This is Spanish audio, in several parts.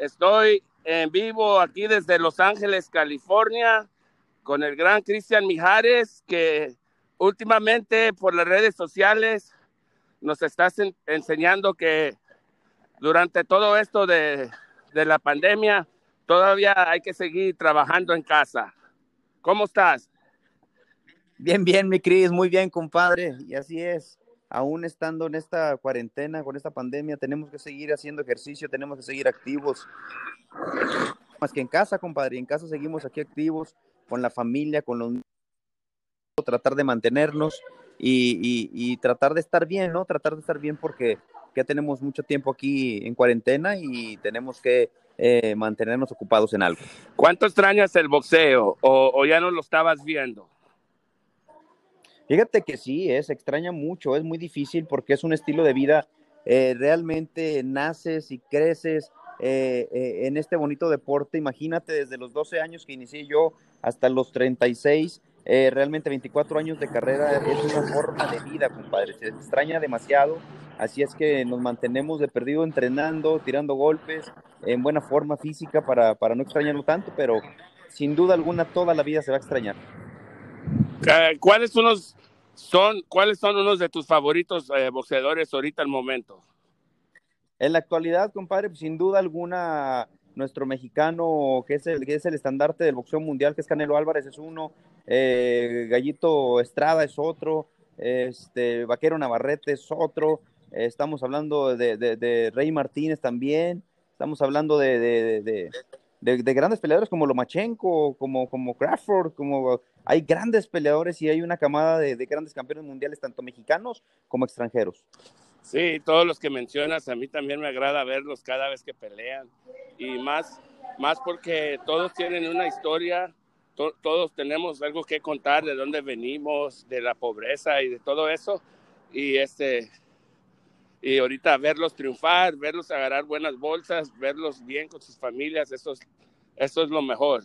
Estoy en vivo aquí desde Los Ángeles, California, con el gran Cristian Mijares, que últimamente por las redes sociales nos estás enseñando que durante todo esto de, de la pandemia todavía hay que seguir trabajando en casa. ¿Cómo estás? Bien, bien, mi Cris, muy bien, compadre. Y así es. Aún estando en esta cuarentena, con esta pandemia, tenemos que seguir haciendo ejercicio, tenemos que seguir activos. Más que en casa, compadre. En casa seguimos aquí activos, con la familia, con los tratar de mantenernos y, tratar de estar bien, ¿no? Tratar de estar bien porque ya tenemos mucho tiempo aquí en cuarentena y tenemos que eh, mantenernos ocupados en algo. ¿Cuánto extrañas el boxeo o, ya no lo estabas viendo? Fíjate que sí, es, extraña mucho, es muy difícil porque es un estilo de vida, eh, realmente naces y creces eh, en este bonito deporte. Imagínate desde los 12 años que inicié yo hasta los 36, eh, realmente 24 años de carrera es una forma de vida, compadre. Se extraña demasiado. Así es que nos mantenemos de perdido entrenando, tirando golpes, en buena forma física para, para no extrañarlo tanto, pero sin duda alguna toda la vida se va a extrañar. ¿Cuáles, unos son, ¿cuáles son unos de tus favoritos eh, boxeadores ahorita al momento? En la actualidad, compadre, pues, sin duda alguna, nuestro mexicano, que es el, que es el estandarte del boxeo mundial, que es Canelo Álvarez, es uno, eh, Gallito Estrada es otro, este, Vaquero Navarrete es otro, estamos hablando de, Rey Martínez también, estamos hablando de, grandes peleadores como Lomachenko, como, como Crawford, como hay grandes peleadores y hay una camada de, grandes campeones mundiales, tanto mexicanos como extranjeros. Sí, todos los que mencionas, a mí también me agrada verlos cada vez que pelean. Y más, más porque todos tienen una historia, todos tenemos algo que contar de dónde venimos, de la pobreza y de todo eso. Y este y ahorita verlos triunfar, verlos agarrar buenas bolsas, verlos bien con sus familias, eso es, eso es lo mejor.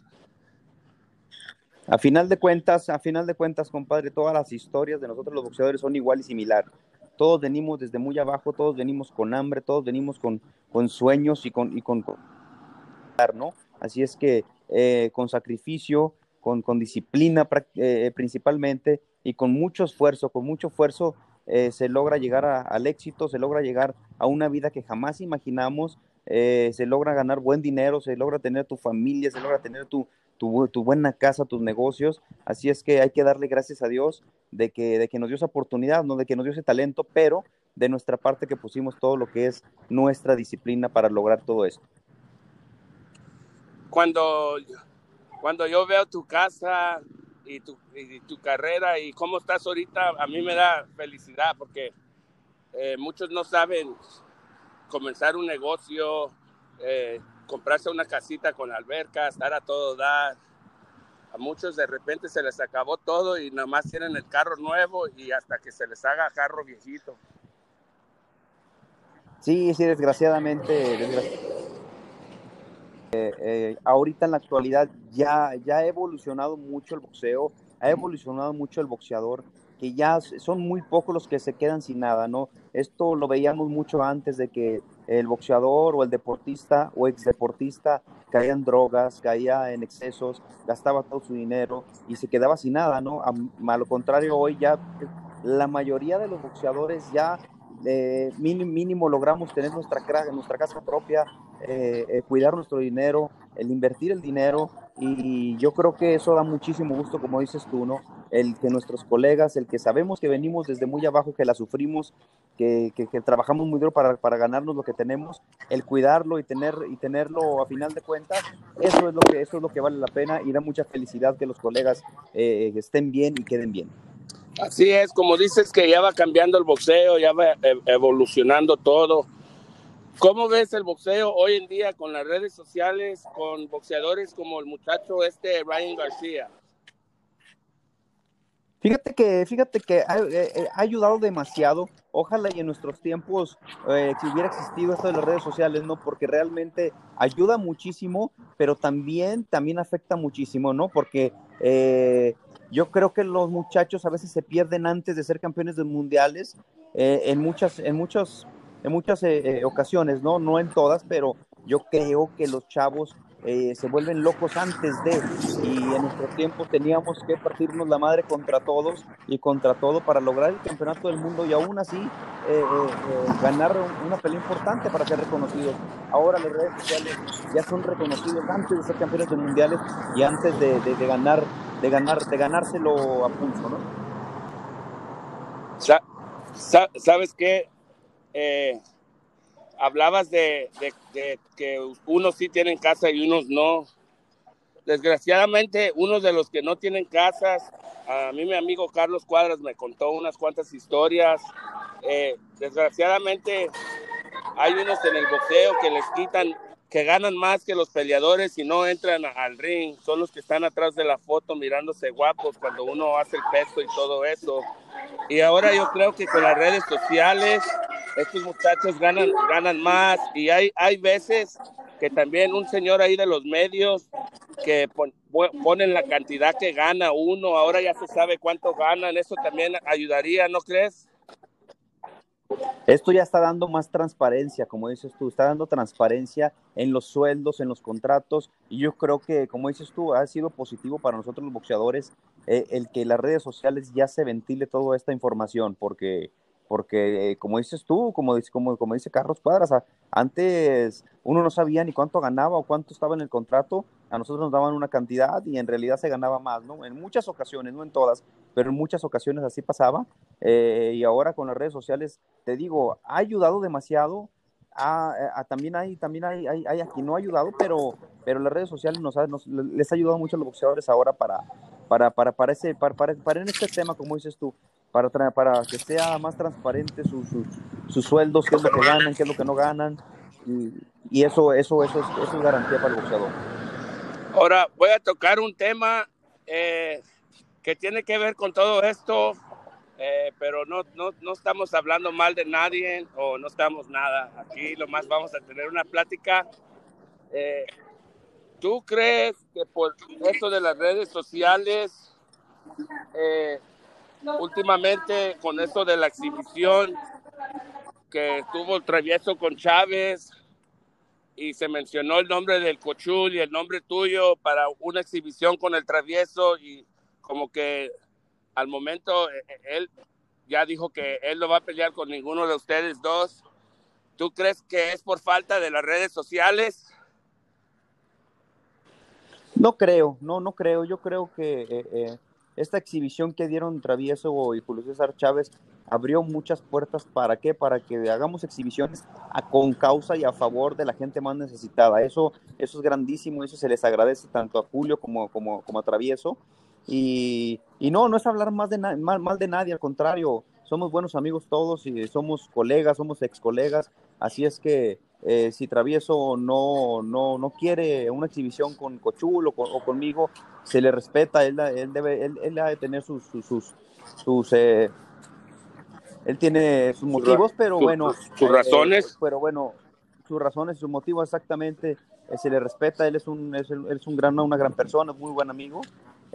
A final de cuentas, a final de cuentas, compadre, todas las historias de nosotros los boxeadores son igual y similar todos venimos desde muy abajo, todos venimos con hambre, todos venimos con, con sueños y con, y con, ¿no? Así es que eh, con sacrificio, con, con disciplina eh, principalmente y con mucho esfuerzo, con mucho esfuerzo eh, se logra llegar al éxito, se logra llegar a una vida que jamás imaginamos, se logra ganar buen dinero, se logra tener tu familia, se logra tener tu, tu, buena casa, tus negocios. Así es que hay que darle gracias a Dios de que, de que nos dio esa oportunidad, ¿no? de que nos dio ese talento, pero de nuestra parte que pusimos todo lo que es nuestra disciplina para lograr todo esto. Cuando, cuando yo veo tu casa y tu, tu carrera y cómo estás ahorita, a mí me da felicidad porque eh, muchos no saben comenzar un negocio, eh, comprarse una casita con alberca, estar a todo dar. A muchos de repente se les acabó todo y nada más tienen el carro nuevo y hasta que se les haga carro viejito. Sí, sí, desgraciadamente, eh, eh, ahorita en la actualidad ya, ya ha evolucionado mucho el boxeo, ha evolucionado mucho el boxeador, que ya son muy pocos los que se quedan sin nada, ¿no? Esto lo veíamos mucho antes de que el boxeador o el deportista o exdeportista caía en drogas, caía en excesos, gastaba todo su dinero y se quedaba sin nada, ¿no? A, lo contrario, hoy ya la mayoría de los boxeadores ya eh, mínimo, logramos tener nuestra, nuestra casa propia, eh, eh, cuidar nuestro dinero, el invertir el dinero y yo creo que eso da muchísimo gusto, como dices tú, ¿no? El que nuestros colegas, el que sabemos que venimos desde muy abajo, que la sufrimos, que, que, trabajamos muy duro para, para, ganarnos lo que tenemos, el cuidarlo y, tener, y tenerlo a final de cuentas, eso es, lo que, eso es lo que vale la pena y da mucha felicidad que los colegas eh, estén bien y queden bien. Así es, como dices que ya va cambiando el boxeo, ya va e, evolucionando todo ¿Cómo ves el boxeo hoy en día con las redes sociales, con boxeadores como el muchacho este Ryan García? Fíjate que, fíjate que ha, eh, eh, ayudado demasiado. Ojalá y en nuestros tiempos eh, si hubiera existido esto de las redes sociales, ¿no? Porque realmente ayuda muchísimo, pero también, también afecta muchísimo, ¿no? Porque yo creo que los muchachos a veces se pierden antes de ser campeones de mundiales en muchas, en muchos en muchas eh, eh, ocasiones, ¿no? No en todas, pero yo creo que los chavos eh, se vuelven locos antes de, y en nuestro tiempo teníamos que partirnos la madre contra todos y contra todo para lograr el campeonato del mundo y aún así eh, eh, ganar una pelea importante para ser reconocidos. Ahora las redes sociales ya son reconocidos antes de ser campeones de mundiales y antes de, ganar, de ganar, de ganárselo a pulso, ¿no? ¿Sabes qué? Hablabas de, que unos sí tienen casa y unos no. Desgraciadamente, unos de los que no tienen casas, a mí mi amigo Carlos Cuadras me contó unas cuantas historias. Eh, desgraciadamente, hay unos en el boxeo que les quitan, que ganan más que los peleadores y no entran al ring. Son los que están atrás de la foto mirándose guapos cuando uno hace el peso y todo eso. Y ahora yo creo que con las redes sociales estos muchachos ganan, ganan más y hay, hay veces que también un señor ahí de los medios que ponen la cantidad que gana uno, ahora ya se sabe cuánto ganan, eso también ayudaría, ¿no crees? Esto ya está dando más transparencia, como dices tú, está dando transparencia en los sueldos, en los contratos, y yo creo que, como dices tú, ha sido positivo para nosotros los boxeadores eh, el que las redes sociales ya se ventile toda esta información, porque porque eh, como dices tú, como, dice Carlos Cuadras, antes uno no sabía ni cuánto ganaba o cuánto estaba en el contrato, a nosotros nos daban una cantidad y en realidad se ganaba más, ¿no? En muchas ocasiones, no en todas, pero en muchas ocasiones así pasaba. Eh, y ahora con las redes sociales, te digo, ha ayudado demasiado. A, también hay, también hay, hay, hay, aquí no ha ayudado, pero, pero las redes sociales nos, nos, les ha ayudado mucho a los boxeadores ahora para, para, para, para, ese, para, para, para en este tema, como dices tú, para, para que sea más transparente sus, sus, sueldos, qué es lo que ganan, qué es lo que no ganan. Y, eso, eso, eso, es, eso es garantía para el boxeador. Ahora voy a tocar un tema eh, que tiene que ver con todo esto, eh, pero no, no, no, estamos hablando mal de nadie o no estamos nada. Aquí lo más vamos a tener una plática. Eh, ¿Tú crees que por esto de las redes sociales últimamente con esto de la exhibición que tuvo el travieso con Chávez y se mencionó el nombre del Cochul y el nombre tuyo para una exhibición con el travieso y como que al momento eh, eh, él ya dijo que él no va a pelear con ninguno de ustedes dos. ¿Tú crees que es por falta de las redes sociales? No creo, no, no creo. Yo creo que eh, esta exhibición que dieron Travieso y Julio César Chávez abrió muchas puertas. ¿Para qué? Para que hagamos exhibiciones a, con causa y a favor de la gente más necesitada. Eso, eso es grandísimo, eso se les agradece tanto a Julio como, como, como a Travieso. Y, y, no, no es hablar más de mal, mal de nadie, al contrario, somos buenos amigos todos y somos colegas, somos ex colegas, así es que eh, si Travieso no, no, no quiere una exhibición con Cochul o, conmigo, se le respeta, él, él debe, él, él de tener sus, sus, sus, eh, él tiene sus motivos, pero bueno. Sus razones. Eh, pero bueno, sus razones, sus motivos exactamente, se le respeta, él es un, es, es un gran, una gran persona, muy buen amigo,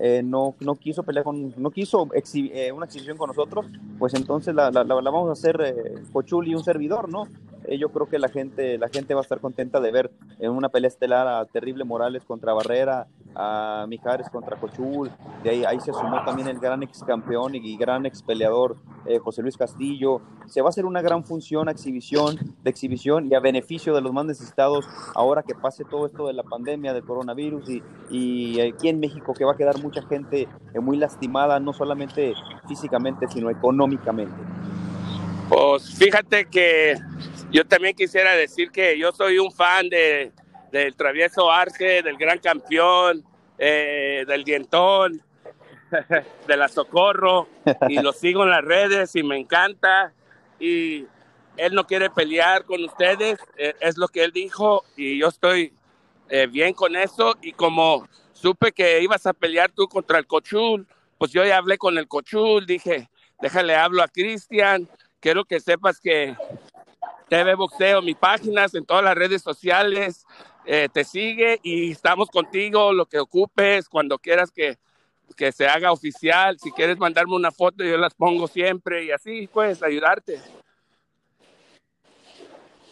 eh, no, no quiso pelear con, no quiso eh, una exhibición con nosotros, pues entonces la, la, la vamos a hacer eh, y un servidor, ¿no? Eh, yo creo que la gente, la gente va a estar contenta de ver en una pelea estelar a Terrible Morales contra Barrera, a Mijares contra Cochul, de ahí, ahí se sumó también el gran ex campeón y gran ex peleador José Luis Castillo. Se va a hacer una gran función, exhibición, de exhibición y a beneficio de los más necesitados ahora que pase todo esto de la pandemia, del coronavirus y, y aquí en México que va a quedar mucha gente eh, muy lastimada, no solamente físicamente, sino económicamente. Pues fíjate que yo también quisiera decir que yo soy un fan de, del travieso Arce, del gran campeón, eh, del dientón, de la socorro, y lo sigo en las redes y me encanta. Y él no quiere pelear con ustedes, eh, es lo que él dijo, y yo estoy bien con eso. Y como supe que ibas a pelear tú contra el Cochul, pues yo ya hablé con el Cochul, dije, déjale hablo a Cristian, quiero que sepas que TV Boxeo, mi páginas en todas las redes sociales, eh, te sigue y estamos contigo, lo que ocupes, cuando quieras que, que se haga oficial, si quieres mandarme una foto, yo las pongo siempre y así, pues, ayudarte.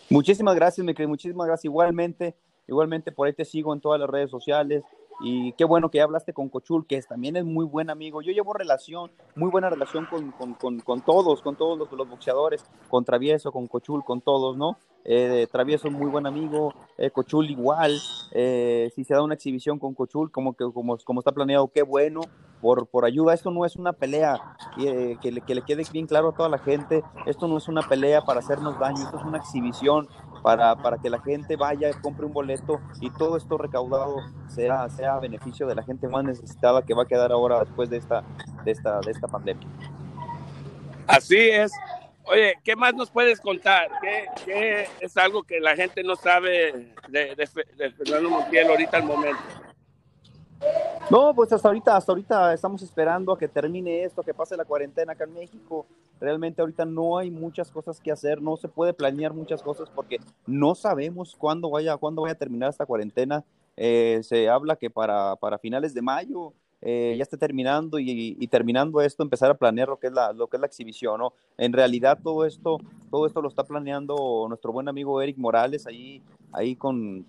Muchísimas gracias, mi querido, muchísimas gracias. Igualmente, igualmente por ahí te sigo en todas las redes sociales. Y qué bueno que hablaste con Cochul, que también es muy buen amigo. Yo llevo relación, muy buena relación con, con, con, con todos, con todos los, los, boxeadores, con Travieso, con Cochul, con todos, ¿no? Eh, Travieso muy buen amigo, eh, Cochul igual. Eh, si se da una exhibición con Cochul, como, que, como, como está planeado, qué bueno, por, por ayuda. Esto no es una pelea, eh, que, le, que le quede bien claro a toda la gente. Esto no es una pelea para hacernos daño, esto es una exhibición para, para que la gente vaya, compre un boleto y todo esto recaudado sea, sea a beneficio de la gente más necesitada que va a quedar ahora después de esta, de esta, de esta pandemia. Así es. Oye, ¿qué más nos puedes contar? ¿Qué, es algo que la gente no sabe de, Fernando Montiel ahorita al momento? No, pues hasta ahorita, hasta ahorita estamos esperando a que termine esto, que pase la cuarentena acá en México. Realmente ahorita no hay muchas cosas que hacer, no se puede planear muchas cosas porque no sabemos cuándo vaya, cuándo vaya a terminar esta cuarentena. Eh, se habla que para, para finales de mayo eh, ya esté terminando y, y, terminando esto empezar a planear lo que es la lo que es la exhibición no en realidad todo esto todo esto lo está planeando nuestro buen amigo Eric Morales ahí ahí con,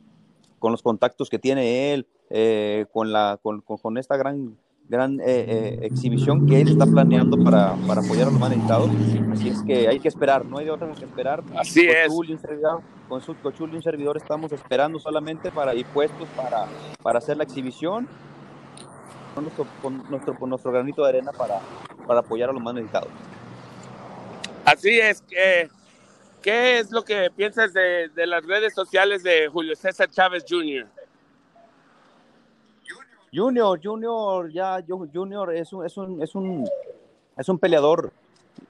con los contactos que tiene él eh, con la con, con, esta gran gran eh, eh, exhibición que él está planeando para, para apoyar a los más necesitados. Así es que hay que esperar, no hay de otra que esperar. Así con es. Servidor, con su Cochul y un servidor estamos esperando solamente para ir puestos para, para hacer la exhibición con nuestro, con nuestro, con nuestro granito de arena para, para apoyar a los más necesitados. Así es. que ¿Qué es lo que piensas de, de las redes sociales de Julio César Chávez Jr.? Junior, Junior, ya, Junior es un, es un, es un, es un peleador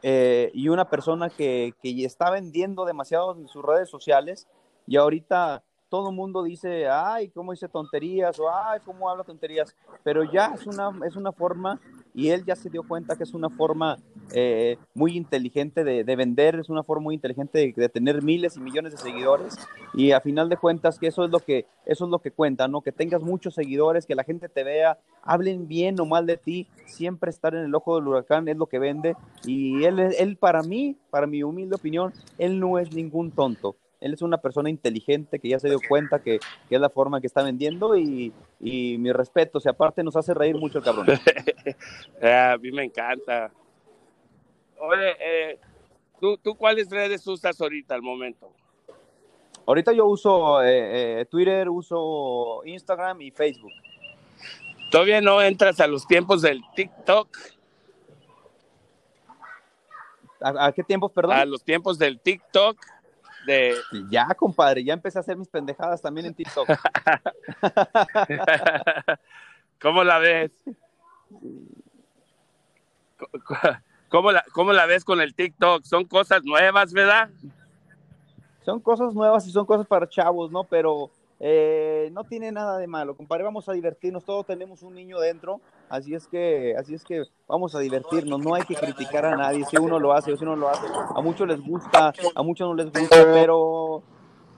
eh, y una persona que, que, está vendiendo demasiado en sus redes sociales y ahorita todo el mundo dice, ay, cómo dice tonterías o ay, cómo habla tonterías, pero ya es una, es una forma y él ya se dio cuenta que es una forma eh, muy inteligente de, de, vender, es una forma muy inteligente de, de, tener miles y millones de seguidores y a final de cuentas que eso es lo que eso es lo que cuenta, ¿no? Que tengas muchos seguidores, que la gente te vea, hablen bien o mal de ti, siempre estar en el ojo del huracán es lo que vende y él él para mí, para mi humilde opinión, él no es ningún tonto él es una persona inteligente que ya se dio cuenta que, que es la forma que está vendiendo y, y mi respeto, o sea, aparte nos hace reír mucho el cabrón. a mí me encanta. Oye, eh, ¿tú, ¿tú cuáles redes usas ahorita al momento? Ahorita yo uso eh, eh, Twitter, uso Instagram y Facebook. ¿Todavía no entras a los tiempos del TikTok? ¿A, a qué tiempos, perdón? A los tiempos del TikTok. De... Ya, compadre, ya empecé a hacer mis pendejadas también en TikTok. ¿Cómo la ves? ¿Cómo la, ¿Cómo la ves con el TikTok? Son cosas nuevas, ¿verdad? Son cosas nuevas y son cosas para chavos, ¿no? Pero eh, no tiene nada de malo, compadre, vamos a divertirnos, todos tenemos un niño dentro, así es que, así es que vamos a divertirnos, no hay que criticar a nadie, si uno lo hace si uno lo hace, a muchos les gusta, a muchos no les gusta, pero,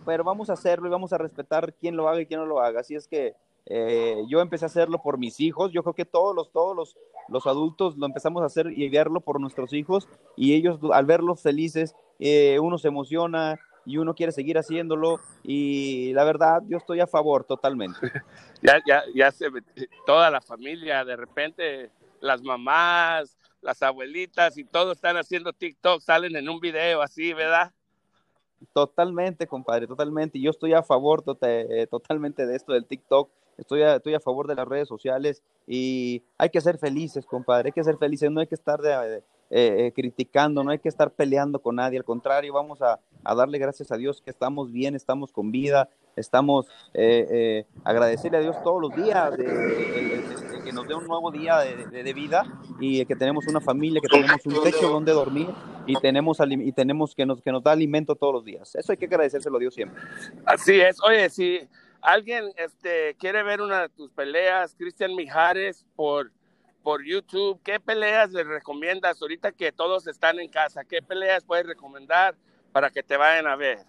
pero vamos a hacerlo y vamos a respetar quién lo haga y quién no lo haga, así es que eh, yo empecé a hacerlo por mis hijos, yo creo que todos los, todos los, los adultos lo empezamos a hacer y verlo por nuestros hijos. Y ellos al verlos felices, eh, uno se emociona, y uno quiere seguir haciéndolo y la verdad yo estoy a favor totalmente. ya, ya, ya se, toda la familia, de repente las mamás, las abuelitas y todos están haciendo TikTok, salen en un video así, ¿verdad? Totalmente, compadre, totalmente. Yo estoy a favor total, totalmente de esto del TikTok. Estoy a, estoy a favor de las redes sociales y hay que ser felices, compadre. Hay que ser felices, no hay que estar de, de, eh, eh, criticando, no hay que estar peleando con nadie. Al contrario, vamos a, darle gracias a Dios que estamos bien, estamos con vida, estamos eh, eh, agradecerle a Dios todos los días de, que nos dé un nuevo día de, vida y que tenemos una familia, que tenemos un techo donde dormir y tenemos y tenemos que nos que nos da alimento todos los días. Eso hay que agradecérselo a Dios siempre. Así es. Oye, si alguien este quiere ver una de tus peleas, Cristian Mijares por por YouTube, ¿qué peleas le recomiendas ahorita que todos están en casa? ¿Qué peleas puedes recomendar? para que te vayan a ver.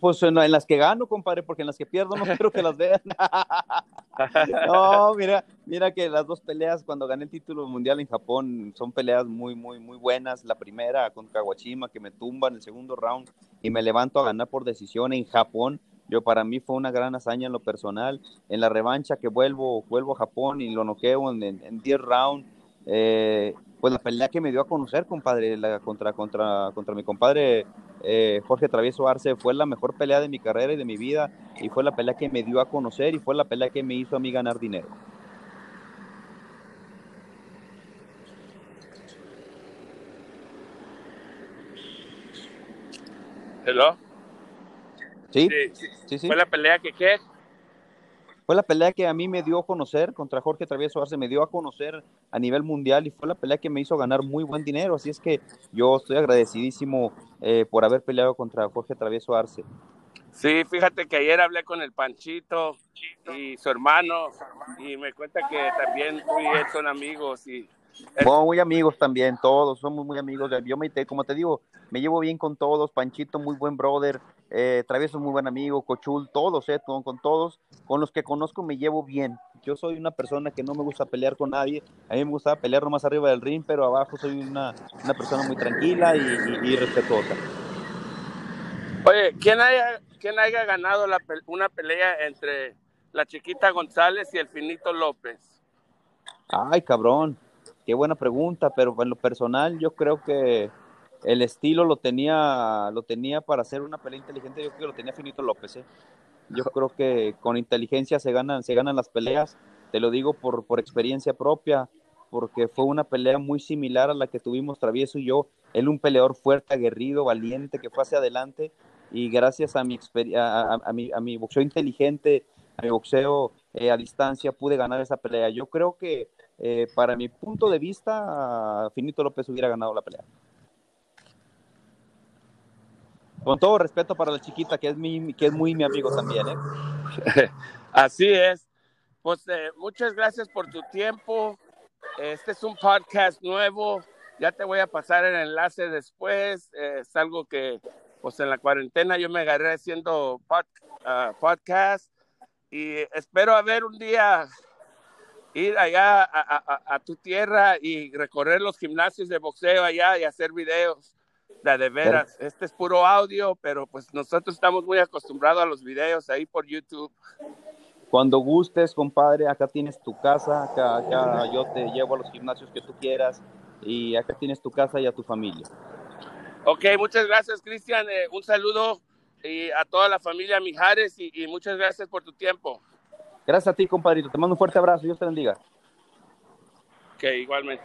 Pues en, las que gano, compadre, porque en las que pierdo no quiero que las vean. no, mira, mira que las dos peleas cuando gané el título mundial en Japón son peleas muy, muy, muy buenas. La primera con Kawashima, que me tumba en el segundo round y me levanto a ganar por decisión en Japón. Yo para mí fue una gran hazaña en lo personal. En la revancha que vuelvo, vuelvo a Japón y lo noqueo en 10 rounds. Eh, pues la pelea que me dio a conocer, compadre, contra, contra, contra mi compadre eh, Jorge Travieso Arce, fue la mejor pelea de mi carrera y de mi vida, y fue la pelea que me dio a conocer y fue la pelea que me hizo a mí ganar dinero. ¿Hello? Sí, sí, sí. ¿Fue la pelea que qué? Fue la pelea que a mí me dio a conocer contra Jorge Travieso Arce, me dio a conocer a nivel mundial y fue la pelea que me hizo ganar muy buen dinero. Así es que yo estoy agradecidísimo eh, por haber peleado contra Jorge Travieso Arce. Sí, fíjate que ayer hablé con el Panchito y su hermano y me cuenta que también tú y él son amigos y muy amigos también, todos, somos muy amigos. Yo me, como te digo, me llevo bien con todos. Panchito, muy buen brother. Eh, Travieso, muy buen amigo. Cochul, todos, eh, con todos. Con los que conozco me llevo bien. Yo soy una persona que no me gusta pelear con nadie. A mí me gusta pelear nomás arriba del ring, pero abajo soy una, una persona muy tranquila y, respetuosa. Oye, ¿quién haya, quién haya ganado la, una pelea entre la chiquita González y el Finito López? Ay, cabrón. Qué buena pregunta, pero en lo personal yo creo que el estilo lo tenía, lo tenía para hacer una pelea inteligente, yo creo que lo tenía Finito López. ¿eh? Yo creo que con inteligencia se ganan, se ganan las peleas, te lo digo por, por experiencia propia, porque fue una pelea muy similar a la que tuvimos Travieso y yo. Él un peleador fuerte, aguerrido, valiente, que fue hacia adelante y gracias a mi, a, a, mi, a mi boxeo inteligente, a mi boxeo eh, a distancia, pude ganar esa pelea. Yo creo que eh, para mi punto de vista, Finito López hubiera ganado la pelea. Con todo respeto para la chiquita, que es, mi, que es muy mi amigo también. ¿eh? Así es. Pues eh, muchas gracias por tu tiempo. Este es un podcast nuevo. Ya te voy a pasar el enlace después. es algo que, pues en la cuarentena yo me agarré haciendo ah, podcast y espero a ver un día ir allá a, tu tierra y recorrer los gimnasios de boxeo allá y hacer videos. De, de veras, este es puro audio, pero pues nosotros estamos muy acostumbrados a los videos ahí por YouTube. Cuando gustes, compadre, acá tienes tu casa, acá, yo te llevo a los gimnasios que tú quieras y acá tienes tu casa y a tu familia. Ok, muchas gracias, Cristian. Eh, un saludo y a toda la familia Mijares y muchas gracias por tu tiempo. Gracias a ti, compadrito. Te mando un fuerte abrazo. Dios te bendiga. Ok, igualmente.